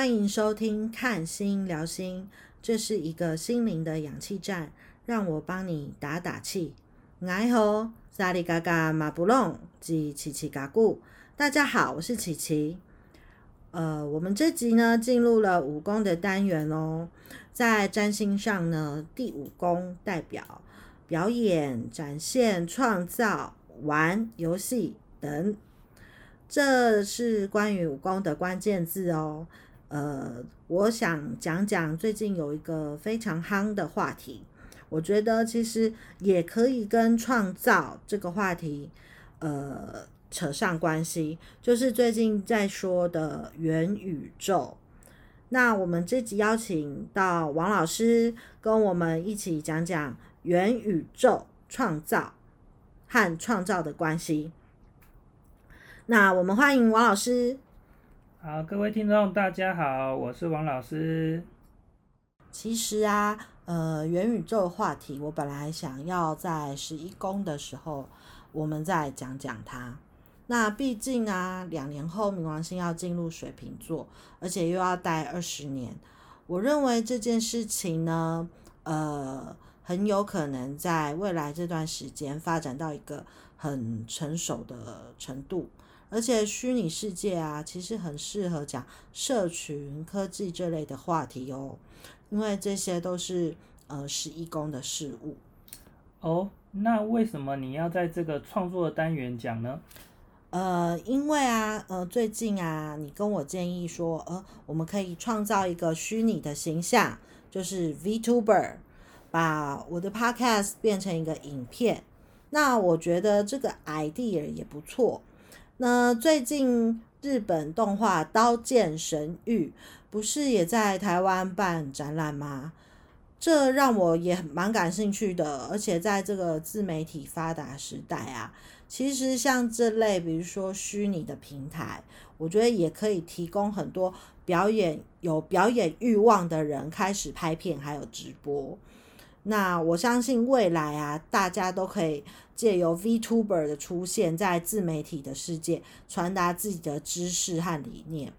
欢迎收听《看心聊心》，这是一个心灵的氧气站，让我帮你打打气。爱好萨利嘎嘎马布隆及琪琪嘎固，大家好，我是琪琪。呃，我们这集呢进入了武功的单元哦，在占星上呢，第五宫代表表演、展现、创造、玩游戏等，这是关于武功的关键字哦。呃，我想讲讲最近有一个非常夯的话题，我觉得其实也可以跟创造这个话题，呃。扯上关系，就是最近在说的元宇宙。那我们这集邀请到王老师跟我们一起讲讲元宇宙创造和创造的关系。那我们欢迎王老师。好，各位听众，大家好，我是王老师。其实啊，呃，元宇宙话题，我本来想要在十一宫的时候，我们再讲讲它。那毕竟啊，两年后冥王星要进入水瓶座，而且又要待二十年。我认为这件事情呢，呃，很有可能在未来这段时间发展到一个很成熟的程度。而且虚拟世界啊，其实很适合讲社群科技这类的话题哦，因为这些都是呃十一宫的事物。哦，那为什么你要在这个创作单元讲呢？呃，因为啊，呃，最近啊，你跟我建议说，呃，我们可以创造一个虚拟的形象，就是 VTuber，把我的 Podcast 变成一个影片。那我觉得这个 idea 也不错。那最近日本动画《刀剑神域》不是也在台湾办展览吗？这让我也蛮感兴趣的。而且在这个自媒体发达时代啊。其实像这类，比如说虚拟的平台，我觉得也可以提供很多表演有表演欲望的人开始拍片，还有直播。那我相信未来啊，大家都可以借由 VTuber 的出现，在自媒体的世界传达自己的知识和理念。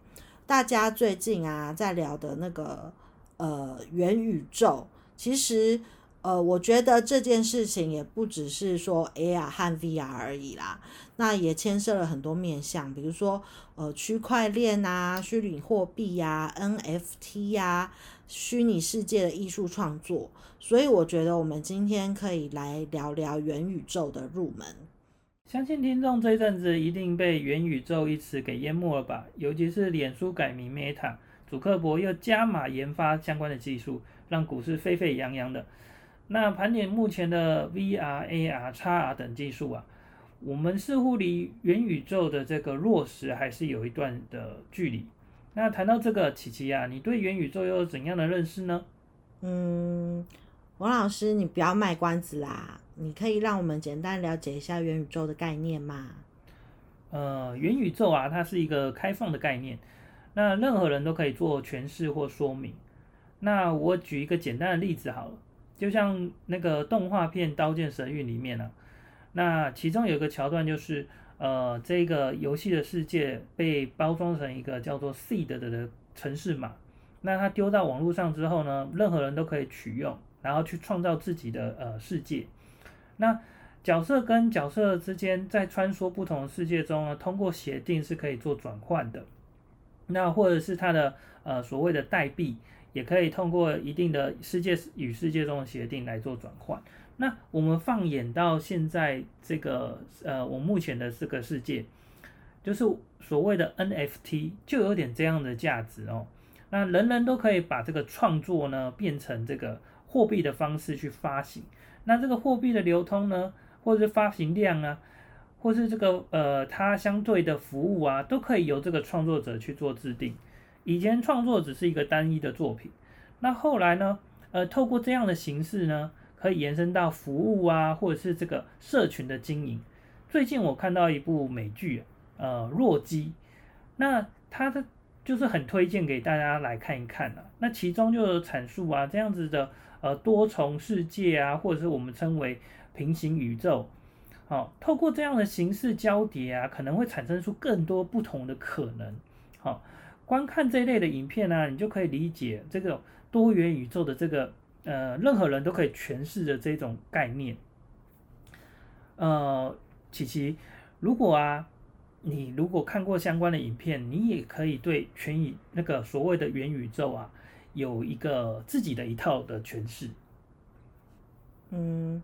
大家最近啊在聊的那个呃元宇宙，其实。呃，我觉得这件事情也不只是说 AR 和 VR 而已啦，那也牵涉了很多面向，比如说呃区块链啊、虚拟货币呀、NFT 呀、虚拟世界的艺术创作，所以我觉得我们今天可以来聊聊元宇宙的入门。相信听众这阵子一定被元宇宙一词给淹没了吧？尤其是脸书改名 Meta，主克伯又加码研发相关的技术，让股市沸沸扬扬的。那盘点目前的 VR、AR、XR 等技术啊，我们似乎离元宇宙的这个落实还是有一段的距离。那谈到这个，琪琪啊，你对元宇宙又有怎样的认识呢？嗯，王老师，你不要卖关子啦，你可以让我们简单了解一下元宇宙的概念吗？呃，元宇宙啊，它是一个开放的概念，那任何人都可以做诠释或说明。那我举一个简单的例子好了。就像那个动画片《刀剑神域》里面呢，那其中有一个桥段就是，呃，这个游戏的世界被包装成一个叫做 Seed 的的城市码，那它丢到网络上之后呢，任何人都可以取用，然后去创造自己的呃世界。那角色跟角色之间在穿梭不同的世界中呢，通过协定是可以做转换的。那或者是它的呃所谓的代币。也可以通过一定的世界与世界中的协定来做转换。那我们放眼到现在这个呃，我目前的这个世界，就是所谓的 NFT，就有点这样的价值哦。那人人都可以把这个创作呢变成这个货币的方式去发行。那这个货币的流通呢，或者是发行量啊，或是这个呃它相对的服务啊，都可以由这个创作者去做制定。以前创作只是一个单一的作品，那后来呢？呃，透过这样的形式呢，可以延伸到服务啊，或者是这个社群的经营。最近我看到一部美剧，呃，弱鸡，那它的就是很推荐给大家来看一看啊。那其中就有阐述啊，这样子的呃多重世界啊，或者是我们称为平行宇宙，好，透过这样的形式交叠啊，可能会产生出更多不同的可能，好。观看这一类的影片呢，你就可以理解这个多元宇宙的这个呃，任何人都可以诠释的这种概念。呃，琪琪，如果啊，你如果看过相关的影片，你也可以对全宇那个所谓的元宇宙啊，有一个自己的一套的诠释。嗯，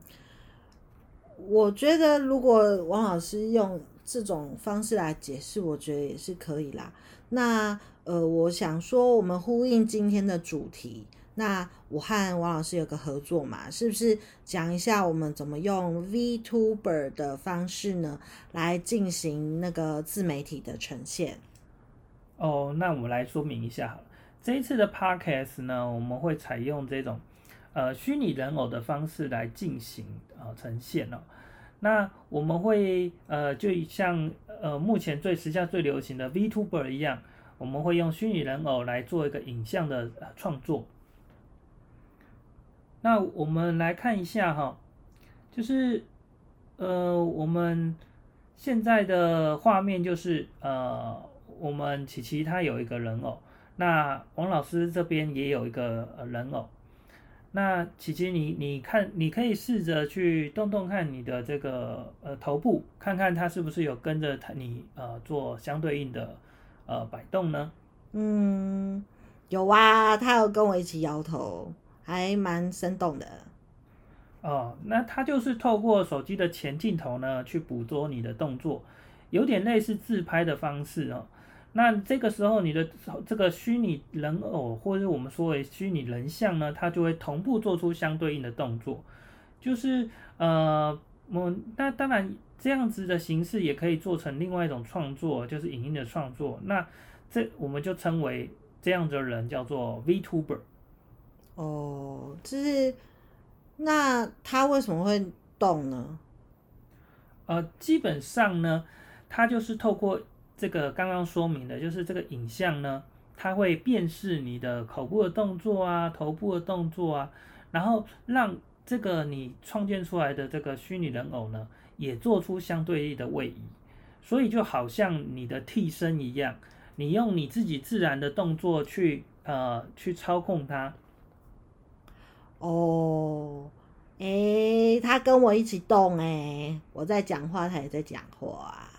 我觉得如果王老师用这种方式来解释，我觉得也是可以啦。那呃，我想说，我们呼应今天的主题，那我和王老师有个合作嘛，是不是讲一下我们怎么用 VTuber 的方式呢，来进行那个自媒体的呈现？哦，那我们来说明一下好了。这一次的 Podcast 呢，我们会采用这种呃虚拟人偶的方式来进行呃呈现哦。那我们会呃，就像呃目前最时下最流行的 VTuber 一样，我们会用虚拟人偶来做一个影像的创作。那我们来看一下哈，就是呃我们现在的画面就是呃我们琪琪他有一个人偶，那王老师这边也有一个人偶。那琪琪，你你看，你可以试着去动动看你的这个呃头部，看看它是不是有跟着它你呃做相对应的呃摆动呢？嗯，有啊，它有跟我一起摇头，还蛮生动的。哦，那它就是透过手机的前镜头呢，去捕捉你的动作，有点类似自拍的方式哦。那这个时候，你的这个虚拟人偶，或者我们说为虚拟人像呢，它就会同步做出相对应的动作。就是呃，我那当然这样子的形式也可以做成另外一种创作，就是影音的创作。那这我们就称为这样的人叫做 VTuber。哦，就是那他为什么会动呢？呃，基本上呢，他就是透过。这个刚刚说明的，就是这个影像呢，它会辨识你的口部的动作啊、头部的动作啊，然后让这个你创建出来的这个虚拟人偶呢，也做出相对应的位移，所以就好像你的替身一样，你用你自己自然的动作去呃去操控它。哦，诶，他跟我一起动诶，我在讲话，他也在讲话。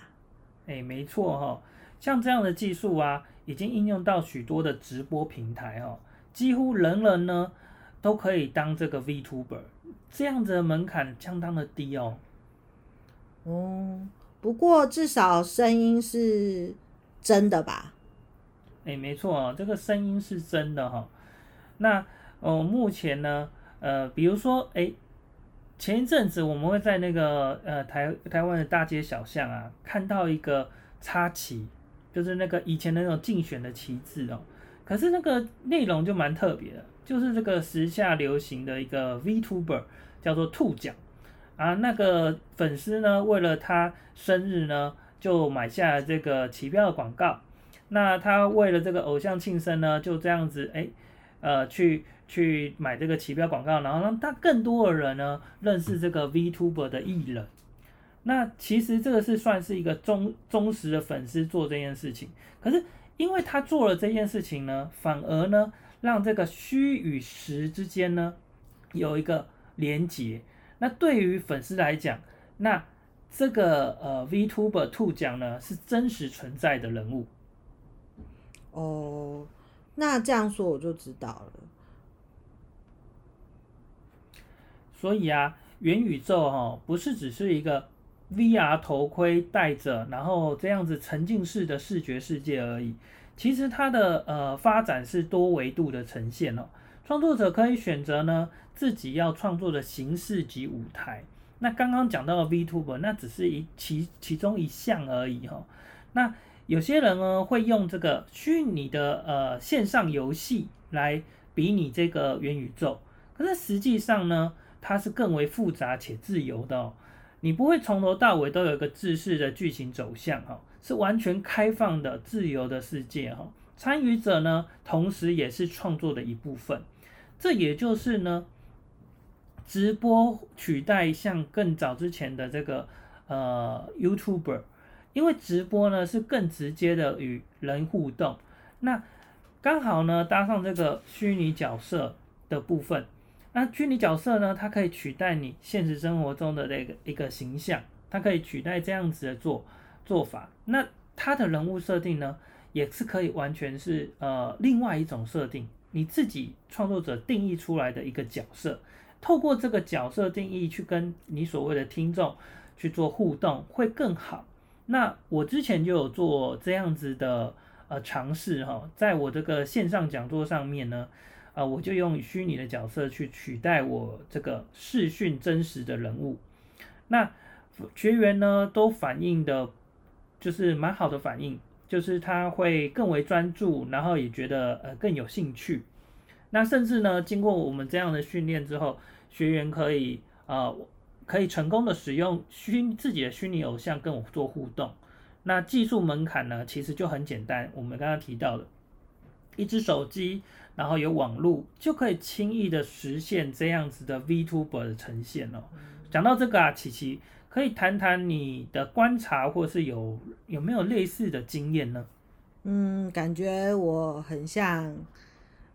哎，没错哈，像这样的技术啊，已经应用到许多的直播平台哦，几乎人人呢都可以当这个 VTuber，这样子的门槛相当的低哦。哦，不过至少声音是真的吧？哎，没错哦，这个声音是真的哈。那哦，目前呢，呃，比如说，哎。前一阵子，我们会在那个呃台台湾的大街小巷啊，看到一个插旗，就是那个以前的那种竞选的旗帜哦。可是那个内容就蛮特别的，就是这个时下流行的一个 VTuber 叫做兔奖啊。那个粉丝呢，为了他生日呢，就买下了这个旗标的广告。那他为了这个偶像庆生呢，就这样子哎，呃去。去买这个旗标广告，然后让他更多的人呢认识这个 VTuber 的艺人。那其实这个是算是一个忠忠实的粉丝做这件事情。可是因为他做了这件事情呢，反而呢让这个虚与实之间呢有一个连结。那对于粉丝来讲，那这个呃 VTuber 兔奖呢是真实存在的人物。哦，那这样说我就知道了。所以啊，元宇宙哈不是只是一个 VR 头盔戴着，然后这样子沉浸式的视觉世界而已。其实它的呃发展是多维度的呈现哦。创作者可以选择呢自己要创作的形式及舞台。那刚刚讲到的 VTuber，那只是一其其中一项而已哈。那有些人呢会用这个虚拟的呃线上游戏来比拟这个元宇宙，可是实际上呢？它是更为复杂且自由的哦，你不会从头到尾都有一个制式的剧情走向哈，是完全开放的自由的世界哈。参与者呢，同时也是创作的一部分。这也就是呢，直播取代像更早之前的这个呃 YouTuber，因为直播呢是更直接的与人互动，那刚好呢搭上这个虚拟角色的部分。那虚拟角色呢，它可以取代你现实生活中的那个一个形象，它可以取代这样子的做做法。那它的人物设定呢，也是可以完全是呃另外一种设定，你自己创作者定义出来的一个角色，透过这个角色定义去跟你所谓的听众去做互动，会更好。那我之前就有做这样子的呃尝试哈，在我这个线上讲座上面呢，啊，我就用虚拟的角色去取代我这个视讯真实的人物。那学员呢都反映的，就是蛮好的反应，就是他会更为专注，然后也觉得呃更有兴趣。那甚至呢，经过我们这样的训练之后，学员可以呃。可以成功的使用虚自己的虚拟偶像跟我做互动，那技术门槛呢，其实就很简单。我们刚刚提到的，一只手机，然后有网络，就可以轻易的实现这样子的 VTuber 的呈现哦。讲到这个啊，琪琪可以谈谈你的观察，或是有有没有类似的经验呢？嗯，感觉我很像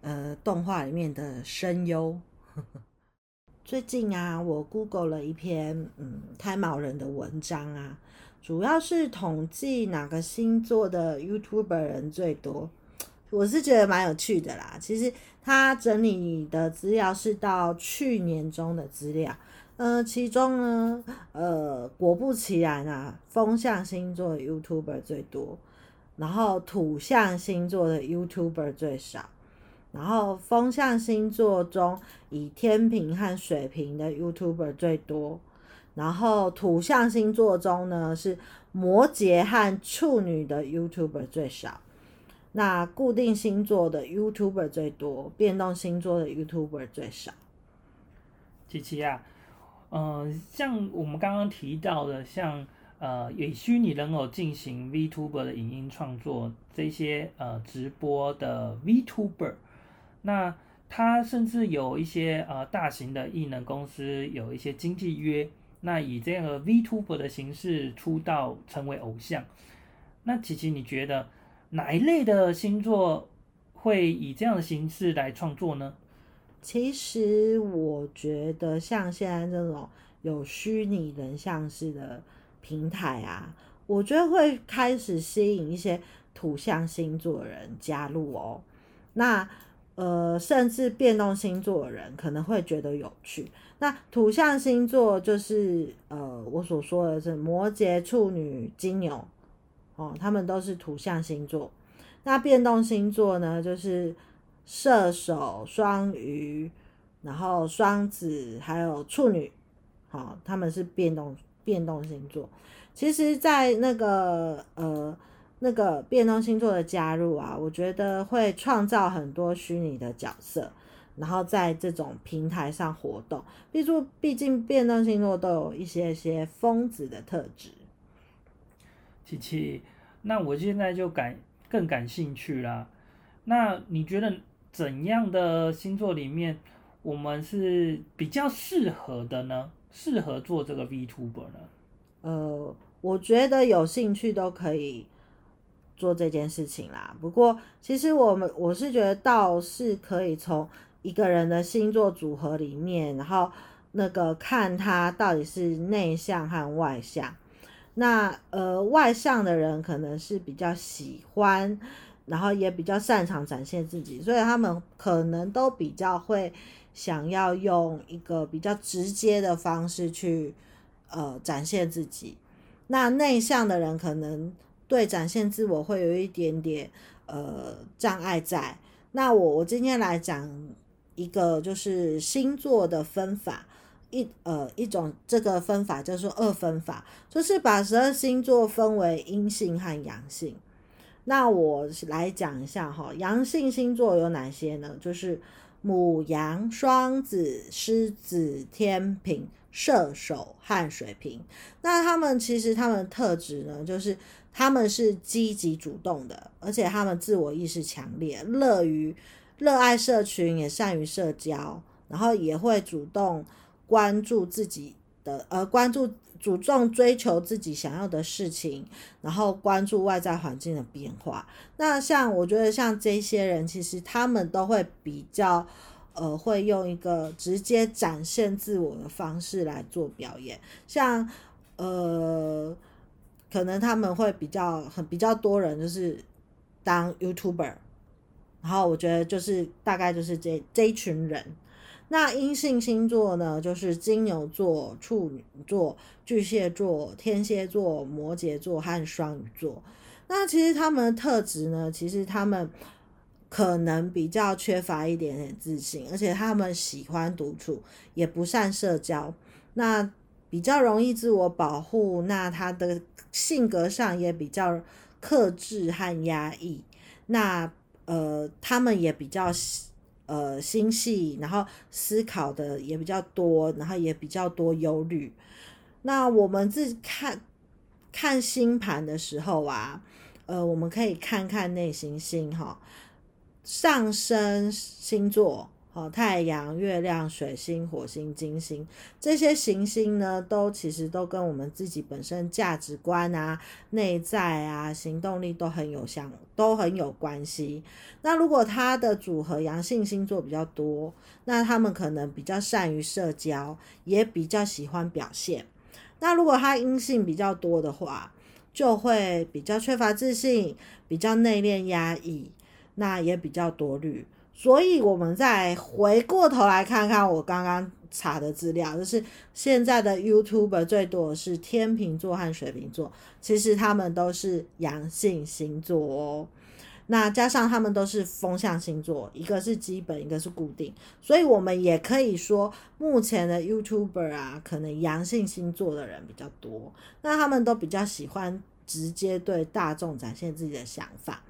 呃动画里面的声优。最近啊，我 Google 了一篇嗯胎毛人的文章啊，主要是统计哪个星座的 YouTuber 人最多，我是觉得蛮有趣的啦。其实他整理的资料是到去年中的资料，呃，其中呢，呃，果不其然啊，风象星座 YouTuber 最多，然后土象星座的 YouTuber 最少。然后风象星座中，以天平和水瓶的 YouTuber 最多。然后土象星座中呢，是摩羯和处女的 YouTuber 最少。那固定星座的 YouTuber 最多，变动星座的 YouTuber 最少。琪琪啊，嗯，像我们刚刚提到的，像呃以虚拟人偶进行 VTuber 的影音创作，这些呃直播的 VTuber。那他甚至有一些呃大型的艺能公司有一些经纪约，那以这样的 VTuber 的形式出道成为偶像。那琪琪，你觉得哪一类的星座会以这样的形式来创作呢？其实我觉得像现在这种有虚拟人像式的平台啊，我觉得会开始吸引一些土象星座的人加入哦。那呃，甚至变动星座的人可能会觉得有趣。那土象星座就是呃，我所说的是摩羯、处女、金牛，哦，他们都是土象星座。那变动星座呢，就是射手、双鱼，然后双子，还有处女，好，他们是变动变动星座。其实，在那个呃。那个变动星座的加入啊，我觉得会创造很多虚拟的角色，然后在这种平台上活动。毕竟，毕竟变动星座都有一些些疯子的特质。琪琪，那我现在就感更感兴趣啦。那你觉得怎样的星座里面，我们是比较适合的呢？适合做这个 VTuber 呢？呃，我觉得有兴趣都可以。做这件事情啦，不过其实我们我是觉得倒是可以从一个人的星座组合里面，然后那个看他到底是内向和外向。那呃，外向的人可能是比较喜欢，然后也比较擅长展现自己，所以他们可能都比较会想要用一个比较直接的方式去呃展现自己。那内向的人可能。对，展现自我会有一点点呃障碍在。那我我今天来讲一个就是星座的分法，一呃一种这个分法叫做二分法，就是把十二星座分为阴性和阳性。那我来讲一下哈，阳性星座有哪些呢？就是母羊、双子、狮子、天平、射手和水瓶。那他们其实他们的特质呢，就是。他们是积极主动的，而且他们自我意识强烈，乐于热爱社群，也善于社交，然后也会主动关注自己的呃关注主动追求自己想要的事情，然后关注外在环境的变化。那像我觉得像这些人，其实他们都会比较。呃，会用一个直接展现自我的方式来做表演，像呃，可能他们会比较很比较多人就是当 YouTuber，然后我觉得就是大概就是这这一群人。那阴性星座呢，就是金牛座、处女座、巨蟹座、天蝎座、摩羯座和双鱼座。那其实他们的特质呢，其实他们。可能比较缺乏一点点自信，而且他们喜欢独处，也不善社交，那比较容易自我保护。那他的性格上也比较克制和压抑。那呃，他们也比较呃心细，然后思考的也比较多，然后也比较多忧虑。那我们自己看看星盘的时候啊，呃，我们可以看看内行星哈。上升星座，哦，太阳、月亮、水星、火星、金星这些行星呢，都其实都跟我们自己本身价值观啊、内在啊、行动力都很有相，都很有关系。那如果它的组合阳性星座比较多，那他们可能比较善于社交，也比较喜欢表现。那如果它阴性比较多的话，就会比较缺乏自信，比较内敛压抑。那也比较多虑，所以我们再回过头来看看我刚刚查的资料，就是现在的 YouTuber 最多的是天秤座和水瓶座，其实他们都是阳性星座哦。那加上他们都是风象星座，一个是基本，一个是固定，所以我们也可以说，目前的 YouTuber 啊，可能阳性星座的人比较多，那他们都比较喜欢直接对大众展现自己的想法。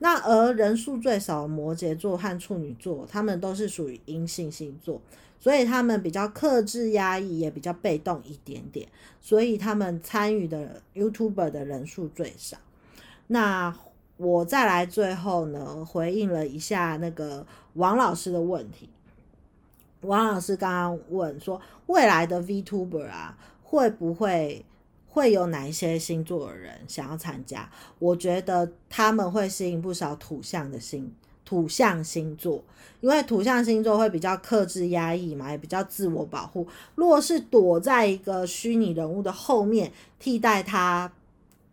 那而人数最少的摩羯座和处女座，他们都是属于阴性星座，所以他们比较克制、压抑，也比较被动一点点，所以他们参与的 YouTuber 的人数最少。那我再来最后呢，回应了一下那个王老师的问题。王老师刚刚问说，未来的 VTuber 啊，会不会？会有哪一些星座的人想要参加？我觉得他们会吸引不少土象的星土象星座，因为土象星座会比较克制压抑嘛，也比较自我保护。如果是躲在一个虚拟人物的后面，替代他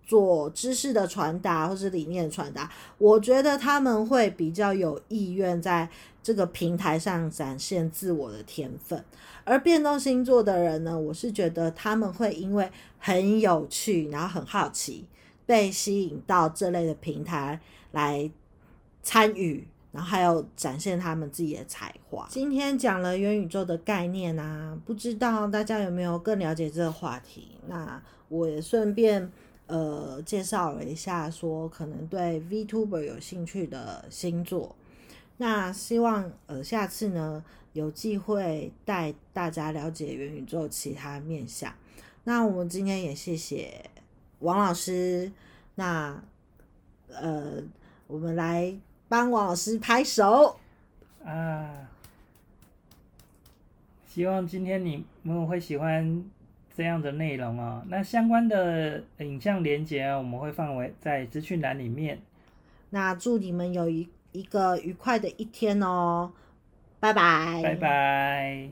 做知识的传达或是理念的传达，我觉得他们会比较有意愿在这个平台上展现自我的天分。而变动星座的人呢，我是觉得他们会因为很有趣，然后很好奇，被吸引到这类的平台来参与，然后还有展现他们自己的才华。今天讲了元宇宙的概念啊，不知道大家有没有更了解这个话题？那我也顺便呃介绍了一下，说可能对 VTuber 有兴趣的星座。那希望呃下次呢有机会带大家了解元宇宙其他面向。那我们今天也谢谢王老师。那呃我们来帮王老师拍手啊！希望今天你们会喜欢这样的内容哦。那相关的影像连接我们会放为在资讯栏里面。那祝你们有一。一个愉快的一天哦，拜拜，拜拜。